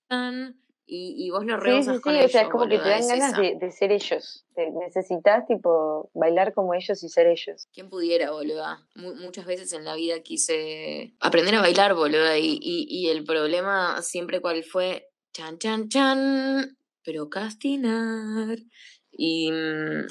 rehusan y, y vos lo Sí, rehusas sí, con sí, ellos, o sea, es como que te dan ganas de, de ser ellos. Te- necesitas, tipo, bailar como ellos y ser ellos. ¿Quién pudiera, boluda? Mu- muchas veces en la vida quise aprender a bailar, boluda, y, y, y el problema siempre cuál fue, chan, chan, chan, procrastinar. Y, mm,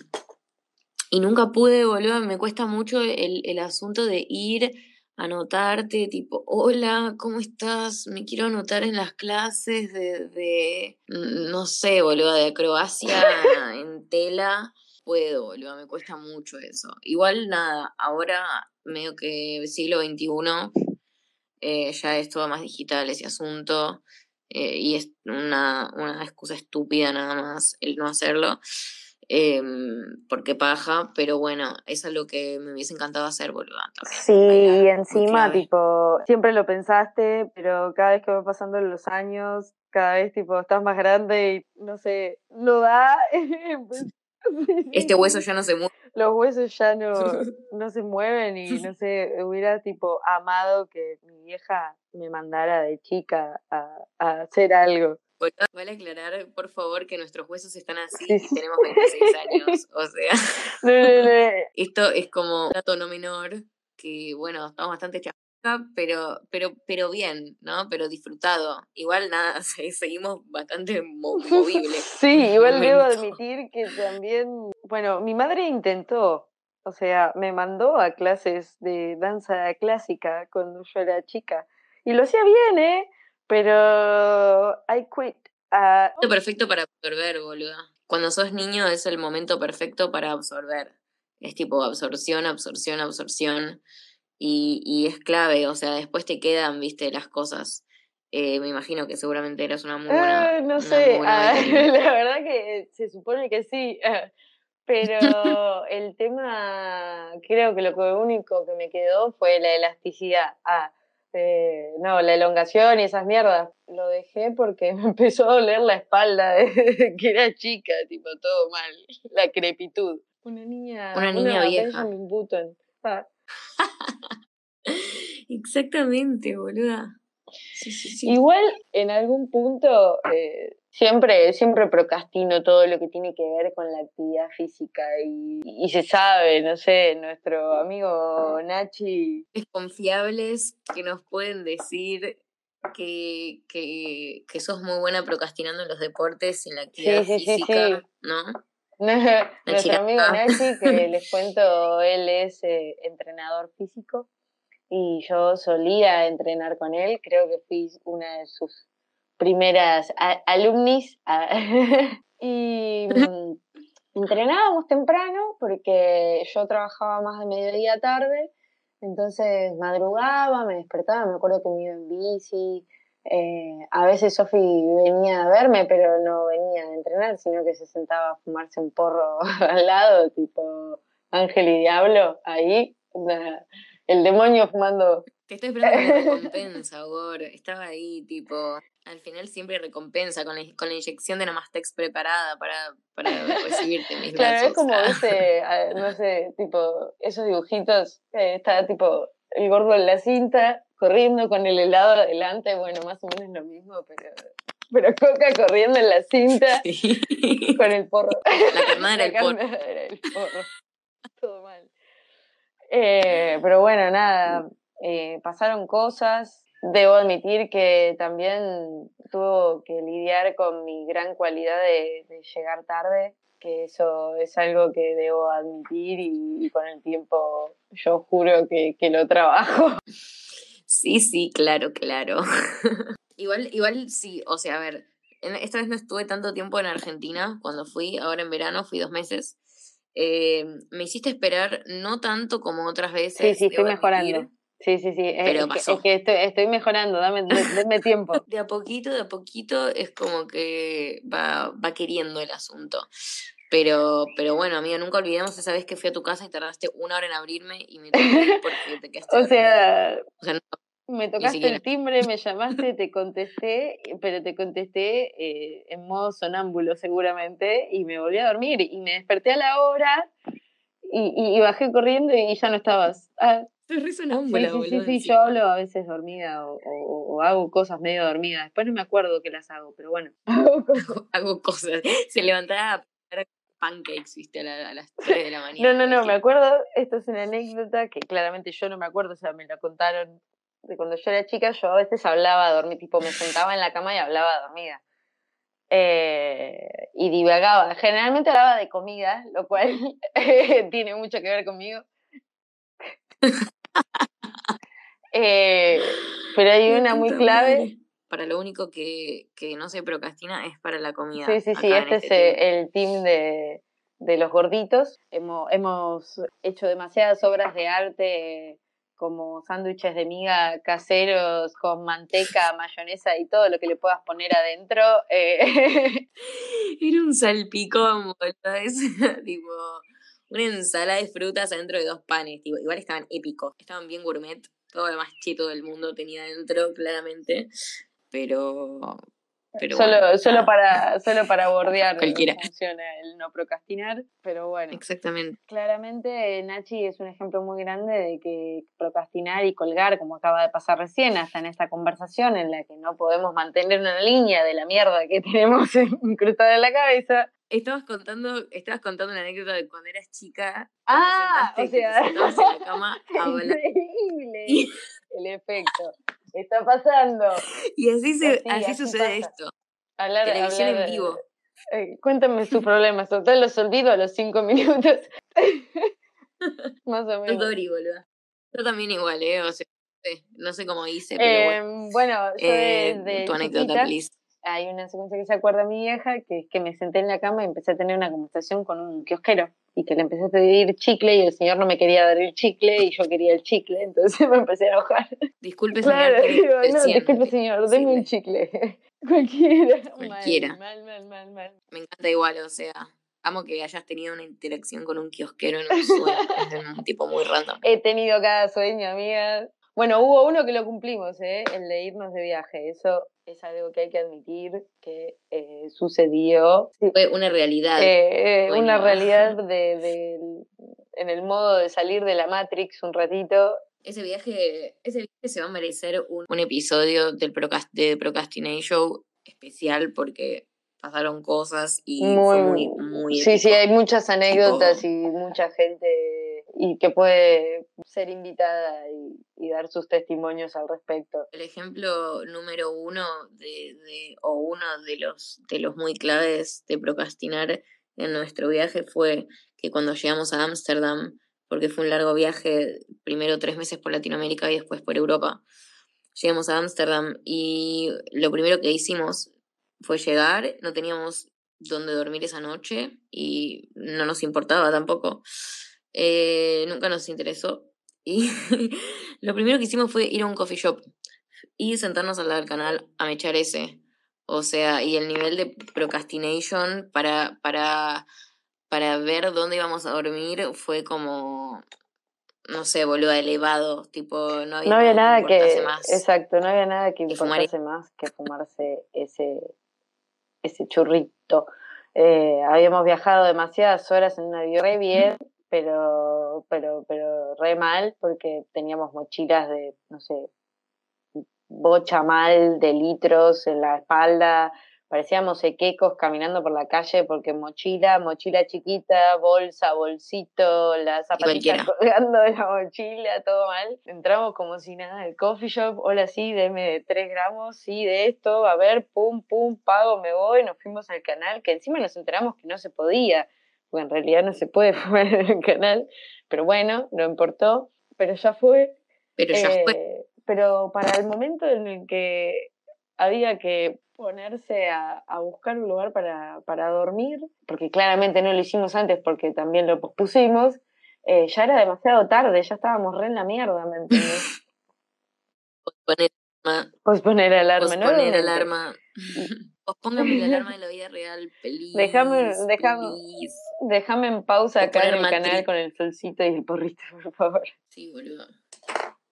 y nunca pude, boluda, me cuesta mucho el, el asunto de ir anotarte, tipo, hola, ¿cómo estás? Me quiero anotar en las clases de, de mm, no sé, boluda, de acrobacia <laughs> en tela puedo, boludo, me cuesta mucho eso. Igual nada, ahora medio que siglo XXI, eh, ya es todo más digital ese asunto, eh, y es una, una excusa estúpida nada más el no hacerlo, em, porque paja, pero bueno, es algo que me hubiese encantado hacer, boludo. también, Sí, bailar, y encima, tipo, siempre lo pensaste, pero cada vez que van pasando los años, cada vez, tipo, estás más grande y, no sé, no da. <laughs> Este hueso ya no se mueve. los huesos ya no, <laughs> no se mueven y no sé, hubiera tipo amado que mi vieja me mandara de chica a, a hacer algo. Vale aclarar, por favor, que nuestros huesos están así y tenemos 26 años. O sea, <laughs> <laughs> esto es como un dato no menor, que bueno, estamos bastante chasca, pero, pero, pero bien, ¿no? Pero disfrutado. Igual nada, <laughs> se- seguimos bastante mo- movibles. Sí, igual debo admitir que también, bueno, mi madre intentó, o sea, me mandó a clases de danza clásica cuando yo era chica. Y lo hacía bien, ¿eh? Pero I quit. Momento perfecto para absorber, boluda. Cuando sos niño es el momento perfecto para absorber. Es tipo absorción, absorción, absorción. Y, y es clave, o sea, después te quedan, viste, las cosas. Eh, me imagino que seguramente eras una muy buena. eh, no una sé, buena bailarina. <laughs> la verdad que se supone que sí. ah, Pero el tema, creo que lo único que me quedó fue la elasticidad. Ah, eh, no, la elongación y esas mierdas. Lo dejé porque <laughs> me empezó a doler la espalda desde <laughs> que era chica, tipo, todo mal. La crepitud. Una niña, Una niña vieja. Button. Ah, <laughs> Exactamente, boluda. Sí, sí, sí. Igual, en algún punto, eh, siempre, siempre procrastino todo lo que tiene que ver con la actividad física y, y se sabe, no sé, nuestro amigo Nachi confiables que nos pueden decir que, que, que sos muy buena procrastinando en los deportes en la actividad sí, sí, física, sí. ¿no? <laughs> Nuestro amigo Nachi, que les <laughs> cuento, él es eh, entrenador físico y yo solía entrenar con él, creo que fui una de sus primeras alumnis <laughs> y <laughs> mm, entrenábamos temprano porque yo trabajaba más de mediodía a tarde, entonces madrugaba, me despertaba, me acuerdo que me iba en bici, eh, a veces Sofi venía a verme, pero no venía a entrenar, sino que se sentaba a fumarse un porro <laughs> al lado, tipo Ángel y Diablo, ahí, el demonio fumando. Te estoy esperando con la recompensa, Gor. Estaba ahí, tipo. Al final siempre recompensa con la, con la inyección de Namastex preparada para, para <laughs> recibirte mis Claro, es como Ah. ese, ah, no sé, tipo, esos dibujitos, eh, está tipo el gordo en la cinta, corriendo con el helado adelante, bueno, más o menos lo mismo, pero, pero Coca corriendo en la cinta <laughs> Sí. con el porro. La carnada era el La porro. carne era el porro. Todo mal. Eh, pero bueno, nada, eh, pasaron cosas. Debo admitir que también tuvo que lidiar con mi gran cualidad de, de llegar tarde, que eso es algo que debo admitir y, y con el tiempo yo juro que, que lo trabajo. <laughs> Sí, sí, claro, claro. <laughs> igual, igual sí, o sea, a ver, esta vez no estuve tanto tiempo en Argentina cuando fui, ahora en verano fui dos meses. Eh, me hiciste esperar no tanto como otras veces. Sí, sí, estoy mejorando. Sí, sí, sí. Es, Pero es que, pasó. es que estoy, estoy mejorando, dame, denme tiempo. <laughs> De a poquito, de a poquito es como que va, va queriendo el asunto. Pero, pero bueno, amiga, nunca olvidemos esa vez que fui a tu casa y tardaste una hora en abrirme y me porque te <laughs> quedaste O sea, O sea, no, Me tocaste el timbre, me llamaste, te contesté, pero te contesté eh, en modo sonámbulo seguramente y me volví a dormir y me desperté a la hora y, y- y bajé corriendo y ya no estabas. Ah, <laughs> re sí, sonámbula, sí, sí, sí, yo hablo a veces dormida o, o- o hago cosas medio dormidas. Después no me acuerdo que las hago, pero bueno. <laughs> Hago <laughs> cosas. hago cosas. Se levantaba a pancakes, viste, a, la- a las 3 de la mañana. No, no, no, me acuerdo, esto es una anécdota que claramente yo no me acuerdo, o sea, me la contaron de cuando yo era chica, yo a veces hablaba dormir, tipo me sentaba en la cama y hablaba dormida. Eh, y divagaba, generalmente hablaba de comida, lo cual tiene mucho que ver conmigo. Eh, pero hay una muy clave. Para lo único que, que no se procrastina es para la comida. Sí, sí, sí, este es team. eh, el team de, de los gorditos. Hemos, hemos hecho demasiadas obras de arte como sándwiches de miga caseros con manteca, mayonesa y todo lo que le puedas poner adentro. eh, <laughs> Era un salpicón, boludo. Es <laughs> tipo una ensalada de frutas adentro de dos panes. Tipo, igual estaban épicos. Estaban bien gourmet. Todo lo más cheto del mundo tenía dentro, claramente. Pero. Pero solo, bueno, solo, para, solo para bordear Cualquiera. funciona el no procrastinar, pero bueno. Exactamente. Claramente Nachi es un ejemplo muy grande de que procrastinar y colgar, como acaba de pasar recién, hasta en esta conversación en la que no podemos mantener una línea de la mierda que <laughs> tenemos incrustada en la cabeza. Estabas contando, estabas contando una anécdota de cuando eras chica. Ah, te o te sea, sentabas en la cama <laughs> a increíble el efecto. Está pasando. <laughs> Y así, se, Así, así, así sucede pasa. esto. Hablar, Televisión hablar, en vivo. eh, cuéntame sus problemas, total los olvido a los cinco <laughs> minutos. Más o menos. Dori, boludo. Yo también igual, ¿eh? O sea, no sé, cómo hice, pero bueno. Eh, bueno, yo Eh, tu anécdota, chiquita, please. Hay una secuencia que se acuerda mi vieja, que es que me senté en la cama y empecé a tener una conversación con un kiosquero y que le empecé a pedir chicle y el señor no me quería dar el chicle y yo quería el chicle, <laughs> entonces me empecé a enojar. Disculpe, Claro, señor. digo, no, disculpe señor, deme un le- chicle. <laughs> Cualquiera. Cualquiera. Mal, mal, mal, mal. Me encanta igual, o sea, amo que hayas tenido una interacción con un kiosquero en un sueño. <laughs> es un tipo muy random. He tenido cada sueño, amiga. Bueno, hubo uno que lo cumplimos, ¿eh? el de irnos de viaje. Eso es algo que hay que admitir que eh, sucedió. Fue una realidad. Eh, eh, una realidad <laughs> de, de- en el modo de salir de la Matrix un ratito. Ese viaje, ese viaje se va a merecer un, un episodio del Procast de Procrastination especial porque pasaron cosas y fue muy, muy sí, sí, hay muchas anécdotas y mucha gente y que puede ser invitada y, dar sus testimonios al respecto. El ejemplo número uno de- o uno de los, de los muy claves de procrastinar en nuestro viaje fue que cuando llegamos a Ámsterdam, porque fue un largo viaje, primero tres meses por Latinoamérica y después por Europa, llegamos a Ámsterdam y lo primero que hicimos fue llegar, no teníamos dónde dormir esa noche y no nos importaba tampoco, Eh, nunca nos interesó y <laughs> lo primero que hicimos fue ir a un coffee shop y sentarnos al lado del canal a mechar ese. O sea, y el nivel de procrastination para, para, para ver dónde íbamos a dormir fue como, no sé, boludo, elevado. Tipo, no había, No había nada que, más. exacto, no había nada que fumar importase más que fumarse ese, ese churrito. Eh, habíamos viajado demasiadas horas en un avión re bien, pero, pero, pero re mal, porque teníamos mochilas de, no sé, bocha mal de litros en la espalda, parecíamos equecos caminando por la calle porque mochila, mochila chiquita, bolsa, bolsito, la zapatilla cualquiera. colgando de la mochila, todo mal. Entramos como si nada al coffee shop, hola sí, deme tres gramos, sí, de esto, a ver, pum, pum, pago, me voy, nos fuimos al canal, que encima nos enteramos que no se podía, porque en realidad no se puede <laughs> fumar en el canal, pero bueno, no importó, pero ya fue. Pero ya fue. Eh, pero para el momento en el que había que ponerse a, a buscar un lugar para, para dormir, porque claramente no lo hicimos antes porque también lo pospusimos, eh, ya era demasiado tarde, ya estábamos re en la mierda, ¿me entiendes? <laughs> Posponer, alarma, Posponer alarma, ¿no? posponer alarma. Pospóngame la alarma de la vida real, please. Déjame- déjame-. Déjame en pausa acá en el canal con el solcito y el porrito, <laughs> por favor. Sí, boludo.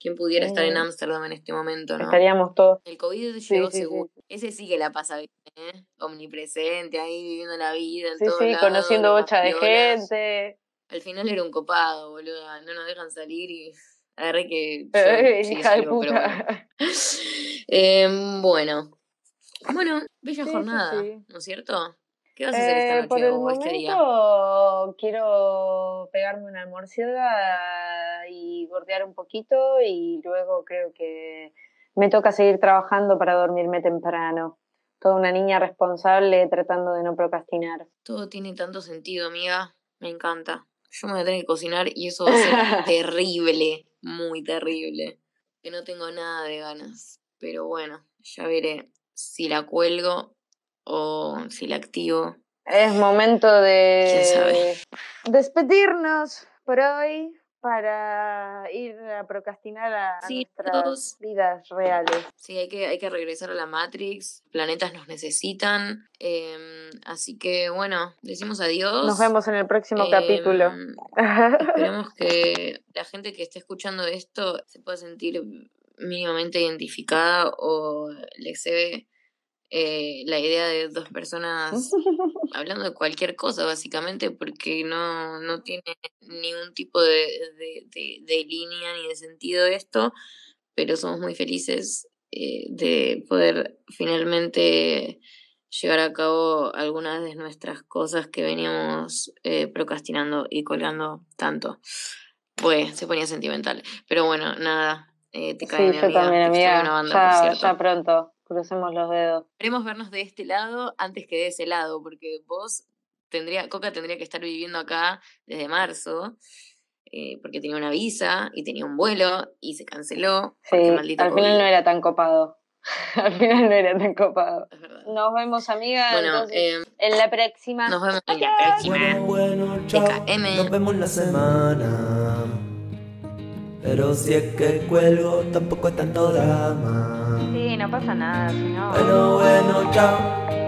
¿Quién pudiera estar en Mm. Ámsterdam en este momento, no? Estaríamos todos. El COVID llegó sí, sí. seguro. Ese sí que la pasa bien, ¿eh? Omnipresente, ahí viviendo la vida en Sí, todos sí, conociendo bocha de gente. Al final era un copado, boludo. No nos dejan salir y agarré que. yo Eh, sí hija de pero bueno. puta. <laughs> Em, bueno. Bueno, bella Sí, jornada, sí. ¿no es cierto? ¿Qué vas a hacer esta Eh, noche por el o este día? quiero pegarme una almorciega y gordear un poquito y luego creo que me toca seguir trabajando para dormirme temprano. Toda una niña responsable tratando de no procrastinar. Todo tiene tanto sentido, amiga. Me encanta. Yo me voy a tener que cocinar y eso va a ser <laughs> terrible, muy terrible. Que no tengo nada de ganas. Pero bueno, ya veré si la cuelgo o si la activo. Es momento ¿Quién sabe? de despedirnos por hoy para ir a procrastinar a, Sí, nuestras todos. vidas reales. Sí, hay que, hay que regresar a la Matrix. Planetas nos necesitan. em, así que bueno, decimos adiós. Nos vemos en el próximo Em, capítulo. <laughs> Esperemos que la gente que esté escuchando esto se pueda sentir mínimamente identificada o le excede eh, la idea de dos personas <laughs> hablando de cualquier cosa, básicamente, porque no, no tiene ningún tipo de, de, de, línea ni de sentido esto, pero somos muy felices eh, de poder finalmente llevar a cabo algunas de nuestras cosas que veníamos eh, procrastinando y colgando tanto. Pues se ponía sentimental. Pero bueno, nada, te cae sí, yo también, amiga. ya, ya pronto. Crucemos los dedos. Queremos vernos de este lado antes que de ese lado, porque vos tendría, Coca tendría que estar viviendo acá desde marzo, eh, porque tenía una visa y tenía un vuelo y se canceló. Sí, <laughs> al final no era tan copado. al final no era tan copado. Nos vemos, amiga. Bueno, eh, en la próxima. Nos vemos en la próxima. Bueno, bueno, chao. Nos vemos la semana. Pero si es que cuelgo, tampoco es tanto drama no pasa nada, si no. Bueno, bueno, chao.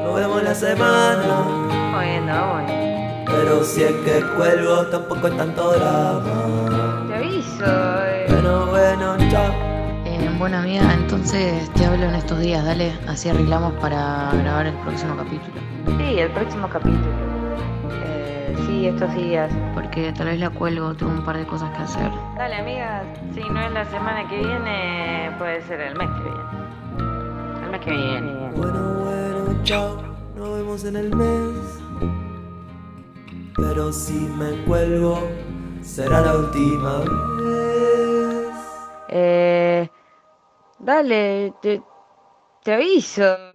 Nos vemos la semana. Bueno, bueno. Pero si es que cuelgo, tampoco es tanto drama. Te aviso. Eh. Bueno, bueno, chao. Eh, bueno, amiga, entonces te hablo en estos días, dale. Así arreglamos para grabar el próximo capítulo. Sí, el próximo capítulo. Sí, estos días. Porque tal vez la cuelgo, tengo un par de cosas que hacer. Dale, amiga. Si no es la semana que viene, puede ser el mes que viene. Bueno, bueno, chao, nos vemos en el mes. Pero si me cuelgo, será la última vez. Eh, dale, te, te aviso.